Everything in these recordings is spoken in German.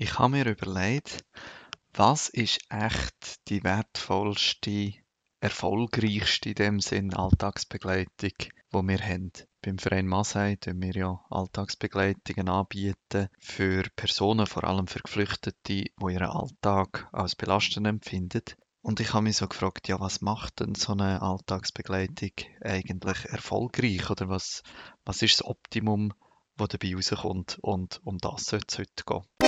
Ich habe mir überlegt, was ist echt die wertvollste, erfolgreichste in dem Sinn Alltagsbegleitung, die wir haben. Beim Verein Masei tun wir ja Alltagsbegleitungen anbieten für Personen, vor allem für Geflüchtete, die ihren Alltag als belastend empfinden. Und ich habe mich so gefragt, ja, was macht denn so eine Alltagsbegleitung eigentlich erfolgreich? Oder was, was ist das Optimum, das dabei rauskommt? Und um das soll es heute gehen.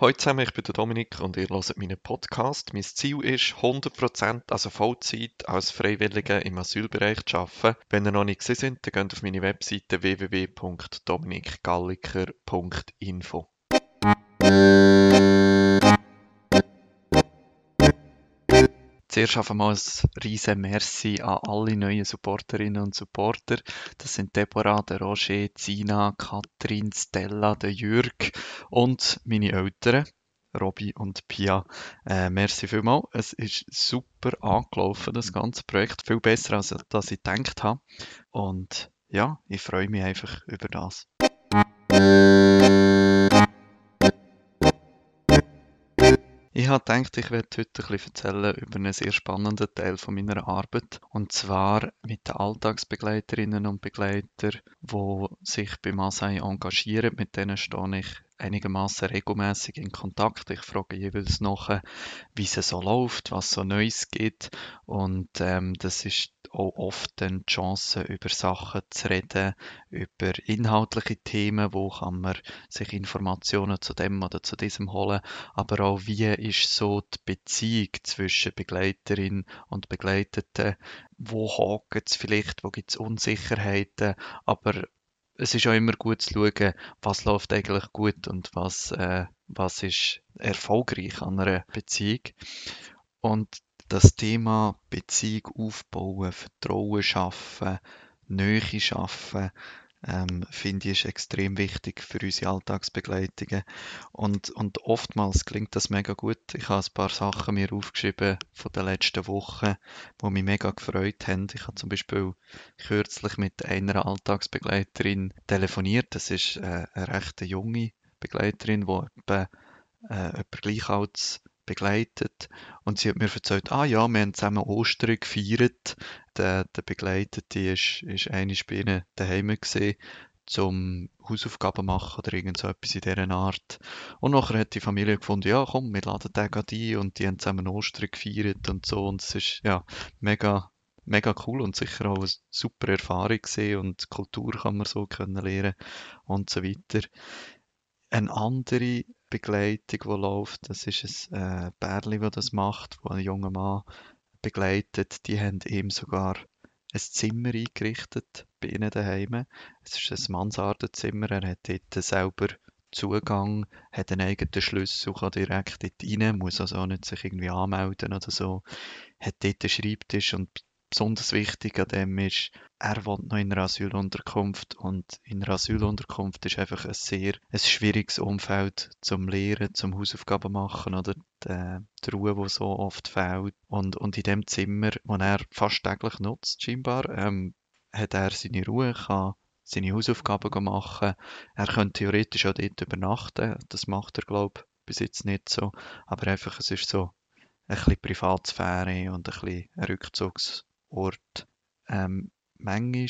Hallo zusammen, ich bin der Dominik und ihr hört meinen Podcast. Mein Ziel ist, 100%, also Vollzeit, als Freiwilliger im Asylbereich zu arbeiten. Wenn ihr noch nicht gesehen seid, dann geht auf meine Webseite www.dominikgalliker.info. Zuerst einfach mal ein riesen Merci an alle neuen Supporterinnen und Supporter. Das sind Deborah, der Roger, Zina, Katrin, Stella, der Jürg und meine Eltern. Robby und Pia. Äh, merci vielmals. Es ist super angelaufen, das ganze Projekt. Viel besser, als das ich gedacht habe. Und ja, ich freue mich einfach über das. Ich habe gedacht, ich werde heute ein bisschen erzählen über einen sehr spannenden Teil von meiner Arbeit. Und zwar mit den Alltagsbegleiterinnen und Begleitern, die sich bei Masai engagieren. Mit denen stehe ich einigermaßen regelmäßig in Kontakt. Ich frage jeweils nach, wie es so läuft, was so Neues gibt. Und ähm, das ist auch oft die Chance, über Sachen zu reden, über inhaltliche Themen, wo kann man sich Informationen zu dem oder zu diesem holen, aber auch wie ist so die Beziehung zwischen Begleiterin und Begleiteten, wo hakt es vielleicht, wo gibt es Unsicherheiten, aber es ist auch immer gut zu schauen, was läuft eigentlich gut und was, äh, was ist erfolgreich an einer Beziehung. Und das Thema Beziehung aufbauen, Vertrauen schaffen, Nähe schaffen, ähm, finde ich, ist extrem wichtig für unsere Alltagsbegleitungen. Und, und oftmals klingt das mega gut. Ich habe ein paar Sachen mir aufgeschrieben von den letzten Wochen, die mich mega gefreut haben. Ich habe zum Beispiel kürzlich mit einer Alltagsbegleiterin telefoniert. Das ist äh, eine recht junge Begleiterin, die etwa, äh, etwa gleich alt begleitet. Und sie hat mir erzählt, ah ja, wir haben zusammen Ostern gefeiert. Der, der Begleitete ist, ist bei ihnen daheim gewesen, zum Hausaufgaben machen oder irgend so etwas in dieser Art. Und nachher hat die Familie gefunden, ja komm, wir laden den gerade ein und die haben zusammen Ostern gefeiert und so. Und es ist ja mega, mega cool und sicher auch eine super Erfahrung gesehen und Kultur kann man so lernen und so weiter. Eine andere Begleitung, die läuft, das ist ein äh, Pärli, das das macht, wo ein junger Mann begleitet. Die haben ihm sogar ein Zimmer eingerichtet bei ihnen daheim. Es ist ein Mansardenzimmer. Er hat dort selber Zugang, hat einen eigenen Schlüssel, kann direkt dort rein, muss also auch nicht sich irgendwie anmelden oder so. Hat dort einen Schreibtisch und besonders wichtig an dem ist, er wohnt noch in einer Asylunterkunft und in einer Asylunterkunft ist einfach ein sehr ein schwieriges Umfeld zum Lehren, zum Hausaufgaben machen oder die, die Ruhe, die so oft fehlt. Und, und in dem Zimmer, das er fast täglich nutzt, scheinbar, ähm, hat er seine Ruhe, kann seine Hausaufgaben machen. Er könnte theoretisch auch dort übernachten. Das macht er, glaube ich, bis jetzt nicht so. Aber einfach, es ist so ein bisschen Privatsphäre und ein bisschen Rückzugs Ort. Ähm, manchmal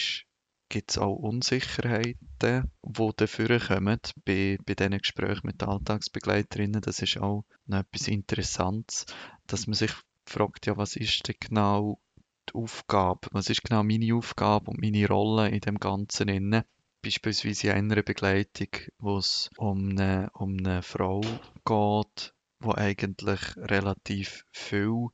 gibt es auch Unsicherheiten, die dafür kommen bei, bei diesen Gesprächen mit Alltagsbegleiterinnen. Das ist auch noch etwas Interessantes, dass man sich fragt, ja, was ist denn genau die Aufgabe? Was ist genau meine Aufgabe und meine Rolle in dem Ganzen inne? Beispielsweise in einer Begleitung, wo es um eine, um eine Frau geht, wo eigentlich relativ viel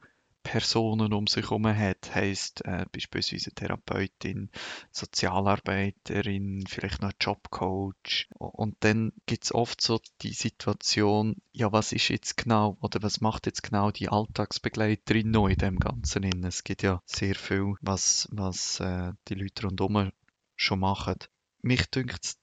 Personen um sich herum hat, heisst äh, beispielsweise Therapeutin, Sozialarbeiterin, vielleicht noch Jobcoach. Und dann gibt es oft so die Situation, ja, was ist jetzt genau oder was macht jetzt genau die Alltagsbegleiterin noch in dem Ganzen? Es gibt ja sehr viel, was, was äh, die Leute rundherum schon machen. Mich dünkt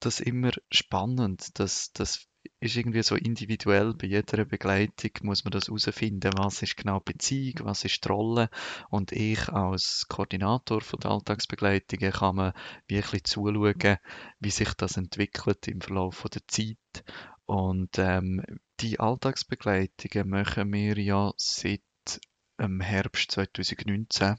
das immer spannend, dass, dass ist irgendwie so individuell. Bei jeder Begleitung muss man das herausfinden, was ist genau Beziehung, was ist die Rolle. Und ich als Koordinator von der Alltagsbegleitungen kann man wirklich zuschauen, wie sich das entwickelt im Verlauf der Zeit. Und ähm, die Alltagsbegleitungen machen wir ja seit im Herbst 2019.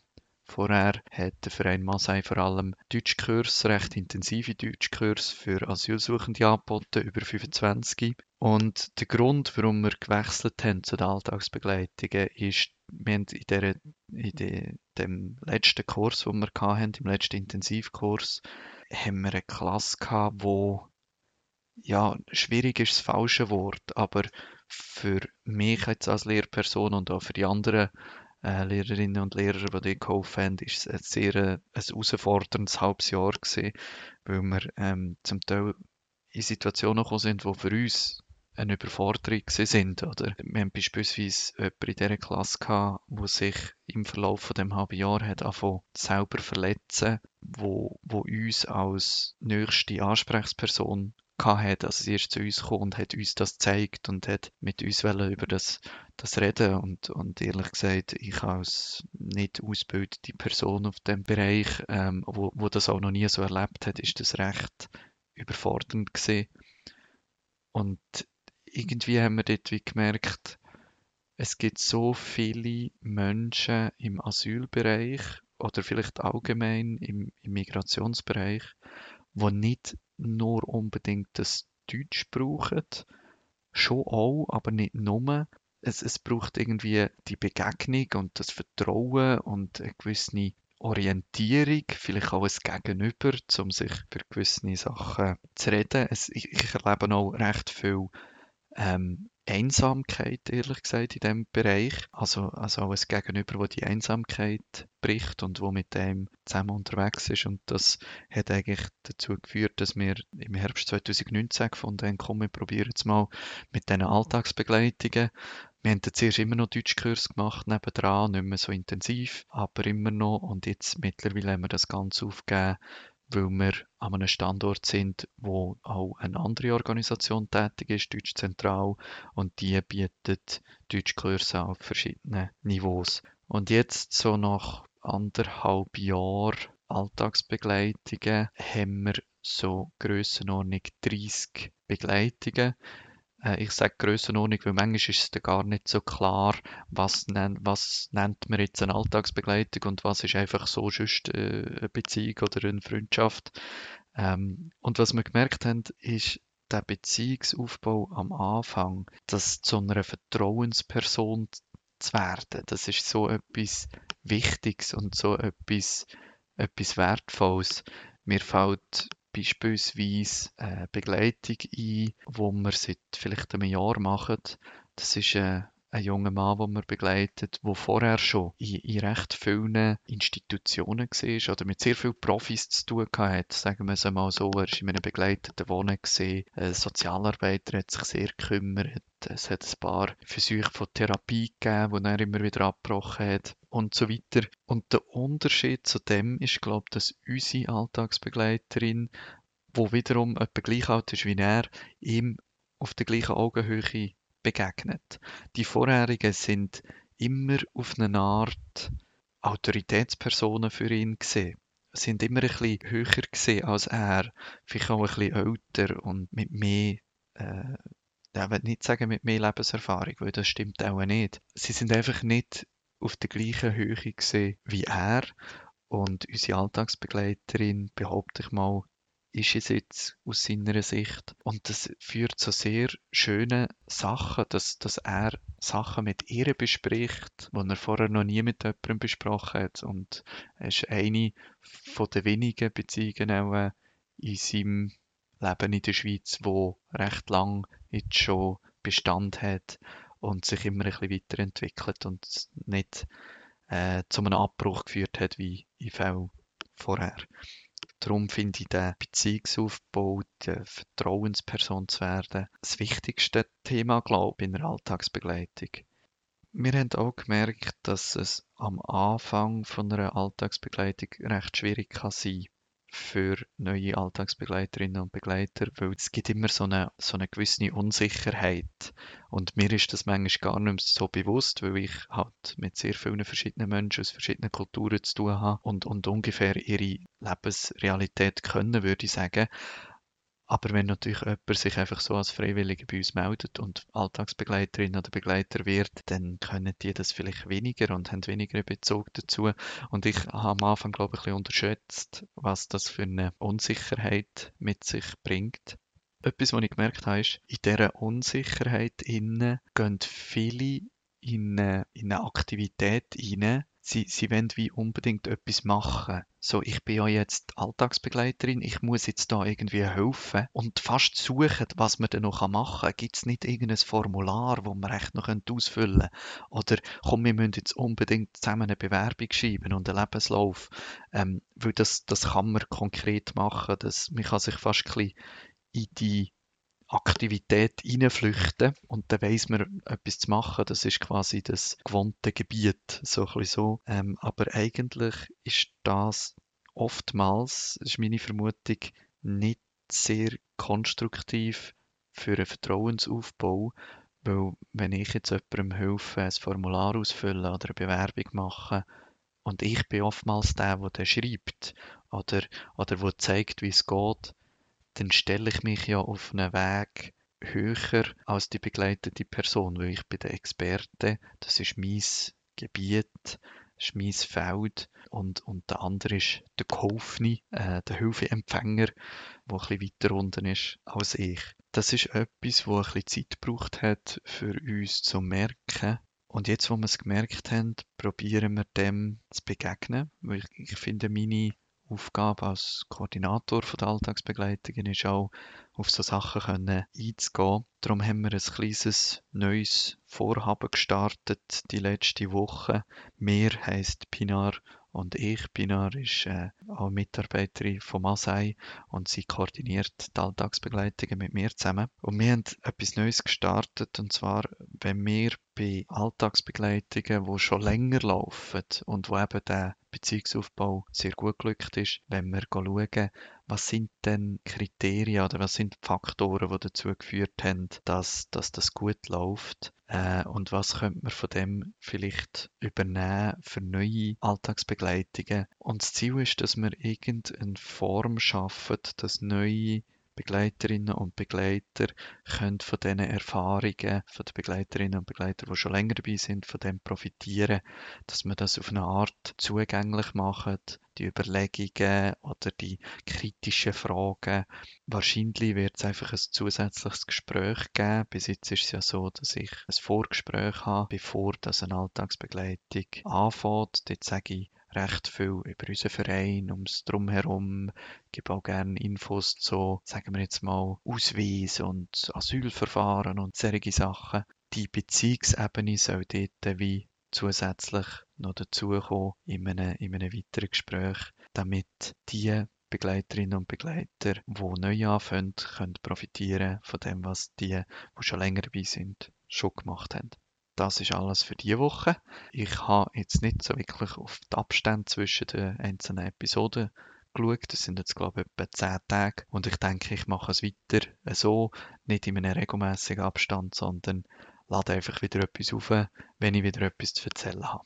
Vorher hat der Verein Masai vor allem Deutschkurs, recht intensive Deutschkurs für Asylsuchende angeboten, über 25. Und der Grund, warum wir gewechselt haben zu den Alltagsbegleitungen, ist, wir haben in, der, in de, dem letzten Kurs, den wir hatten, im letzten Intensivkurs, haben wir eine Klasse gehabt, wo ja, schwierig ist das falsche Wort, aber für mich jetzt als Lehrperson und auch für die anderen äh, Lehrerinnen und Lehrer, die dort geholfen haben, ist es ein sehr äh, ein herausforderndes halbes Jahr gewesen, weil wir ähm, zum Teil in Situationen gekommen sind, die für uns eine Überforderung sind. Oder wir haben beispielsweise jemanden in dieser Klasse gehabt, der sich im Verlauf von dem halben Jahr hat selber verletzen, wo, wo uns als nächste Ansprechperson hatte. Also sie ist zu uns gekommen und hat uns das gezeigt und hat mit uns über das, das reden. Und, und ehrlich gesagt, ich als nicht ausgebildete Person auf dem Bereich, ähm, wo, wo das auch noch nie so erlebt hat, ist das recht überfordernd gewesen. Und irgendwie haben wir dort wie gemerkt, es gibt so viele Menschen im Asylbereich oder vielleicht allgemein im, im Migrationsbereich, die nicht nur unbedingt das Deutsch brauchen, schon auch, aber nicht nur. Es, es braucht irgendwie die Begegnung und das Vertrauen und eine gewisse Orientierung, vielleicht auch ein Gegenüber, um sich für gewisse Sachen zu reden. Es, ich, ich erlebe auch recht viel ähm, Einsamkeit, ehrlich gesagt, in diesem Bereich. Also, also auch ein Gegenüber, wo die Einsamkeit bricht und wo mit dem zusammen unterwegs ist. Und das hat eigentlich dazu geführt, dass wir im Herbst 2019 gefunden haben, komm, wir probieren es mal mit diesen Alltagsbegleitungen. Wir haben zuerst immer noch Deutschkurs gemacht nebendran, nicht mehr so intensiv, aber immer noch. Und jetzt mittlerweile haben wir das Ganze aufgegeben weil wir an einem Standort sind, wo auch eine andere Organisation tätig ist, Deutsch Zentral, und die bietet Deutschkurse auf verschiedenen Niveaus. Und jetzt, so nach anderthalb Jahren Alltagsbegleitungen, haben wir so Grössenordnung 30 Begleitungen ich sage Grössenordnung, weil manchmal ist es gar nicht so klar, was, nennt, was nennt man jetzt eine Alltagsbegleitung und was ist einfach so sonst äh, eine Beziehung oder eine Freundschaft. Ähm, und was wir gemerkt haben, ist, der Beziehungsaufbau am Anfang, das zu einer Vertrauensperson zu werden, das ist so etwas Wichtiges und so etwas, etwas Wertvolles. Mir fällt beispielsweise eine Begleitung ein, wo wir seit vielleicht einem Jahr machen. Das ist äh, ein junger Mann, den wir begleitet, der vorher schon in, in recht vielen Institutionen war oder mit sehr vielen Profis zu tun hatte. Sagen wir es einmal so, er war in einem begleiteten Wohnen. Gewesen. Ein Sozialarbeiter hat sich sehr gekümmert. Es hat ein paar Versuche von Therapie gegeben, die er immer wieder abgebrochen hat und so weiter. Und der Unterschied zu dem ist, glaube ich, dass unsere Alltagsbegleiterin, wo wiederum etwa gleich alt ist wie er, ihm auf der gleichen Augenhöhe begegnet. Die vorherigen sind immer auf eine Art Autoritätspersonen für ihn gesehen sind immer ein bisschen höher gesehen als er, vielleicht auch ein bisschen älter und mit mehr, äh, ich will nicht sagen mit mehr Lebenserfahrung, weil das stimmt auch nicht. Sie sind einfach nicht auf der gleichen Höhe gesehen wie er und unsere Alltagsbegleiterin, behaupte ich mal, ist es jetzt aus seiner Sicht. Und das führt zu sehr schönen Sachen, dass, dass er Sachen mit ihr bespricht, die er vorher noch nie mit jemandem besprochen hat. Und er ist eine von den wenigen Beziehungen auch äh, in seinem Leben in der Schweiz, wo recht lang jetzt schon Bestand hat und sich immer ein bisschen weiterentwickelt und nicht äh, zu einem Abbruch geführt hat wie in Fällen vorher. Darum finde ich den Beziehungsaufbau, die Vertrauensperson zu werden, das wichtigste Thema, glaube ich, in der Alltagsbegleitung. Wir haben auch gemerkt, dass es am Anfang von einer Alltagsbegleitung recht schwierig kann sein für neue Alltagsbegleiterinnen und Begleiter, weil es gibt immer so eine, so eine gewisse Unsicherheit. Und mir ist das manchmal gar nicht so bewusst, weil ich halt mit sehr vielen verschiedenen Menschen aus verschiedenen Kulturen zu tun habe und, und ungefähr ihre Lebensrealität können, würde ich sagen. Aber wenn natürlich jemand sich einfach so als Freiwilliger bei uns meldet und Alltagsbegleiterin oder Begleiter wird, dann können die das vielleicht weniger und haben weniger Bezug dazu. Und ich habe am Anfang, glaube ich, ein bisschen unterschätzt, was das für eine Unsicherheit mit sich bringt. Etwas, was ich gemerkt habe, ist, in dieser Unsicherheit innen gehen viele in eine, in eine Aktivität rein, sie, sie wollen wie unbedingt etwas machen. So, ich bin ja jetzt Alltagsbegleiterin, ich muss jetzt da irgendwie helfen und fast suchen, was man denn noch machen kann. Gibt es nicht irgendein Formular, wo man echt noch ausfüllen können? Oder komm, wir müssen jetzt unbedingt zusammen eine Bewerbung schreiben und einen Lebenslauf. Ähm, weil das, das kann man konkret machen. Das, man kann sich fast ein bisschen in die Aktivität reinflüchten und dann weiss man etwas zu machen. Das ist quasi das gewohnte Gebiet, so ein so. Ähm, aber eigentlich ist das oftmals, ist meine Vermutung, nicht sehr konstruktiv für einen Vertrauensaufbau, weil wenn ich jetzt jemandem helfe, ein Formular ausfüllen oder eine Bewerbung machen und ich bin oftmals der, der dann schreibt oder, oder der zeigt, wie es geht, dann stelle ich mich ja auf einen Weg höher als die begleitete Person, weil ich bin der Experte, das ist mein Gebiet, das ist mein Feld und, und der andere ist der Kaufne, äh, der Hilfeempfänger, der bisschen weiter unten ist als ich. Das ist etwas, wo ein bisschen Zeit gebraucht hat für uns zu merken. Und jetzt, wo wir es gemerkt haben, probieren wir dem zu begegnen, weil ich, ich finde, meine Aufgabe als Koordinator der Alltagsbegleitung ist auch, auf so Sachen können einzugehen. Darum haben wir ein kleines neues Vorhaben gestartet die letzte Woche. Mehr heißt Pinar und ich. Pinar ist äh, auch Mitarbeiterin von Masai und sie koordiniert die Alltagsbegleitungen mit mir zusammen. Und wir haben etwas Neues gestartet und zwar, wenn wir bei Alltagsbegleitungen, die schon länger laufen und wo eben der Beziehungsaufbau sehr gut glückt ist, wenn wir schauen, was sind denn Kriterien oder was sind Faktoren, die dazu geführt haben, dass, dass das gut läuft äh, und was könnte man von dem vielleicht übernehmen für neue Alltagsbegleitungen. Und das Ziel ist, dass wir irgendeine Form schaffen, dass neue Begleiterinnen und Begleiter können von diesen Erfahrungen von den Begleiterinnen und Begleitern, die schon länger dabei sind, von dem profitieren, dass man das auf eine Art zugänglich macht, die Überlegungen oder die kritischen Fragen. Wahrscheinlich wird es einfach ein zusätzliches Gespräch geben. Bis jetzt ist es ja so, dass ich ein Vorgespräch habe, bevor das eine Alltagsbegleitung anfängt. Dort sage ich recht viel über unseren Verein, ums Drumherum, gebe auch gerne Infos zu, sagen wir jetzt mal, Ausweis und Asylverfahren und solche Sachen. Die Beziehungsebene soll dort wie zusätzlich noch dazukommen in einem, in einem weiteren Gespräch, damit die Begleiterinnen und Begleiter, die neu anfangen, können profitieren von dem, was die, die schon länger dabei sind, schon gemacht haben das ist alles für diese Woche. Ich habe jetzt nicht so wirklich auf die Abstände zwischen den einzelnen Episoden geschaut. Das sind jetzt, glaube ich, etwa 10 Tage. Und ich denke, ich mache es weiter so, nicht in einem regelmäßigen Abstand, sondern lade einfach wieder etwas auf, wenn ich wieder etwas zu erzählen habe.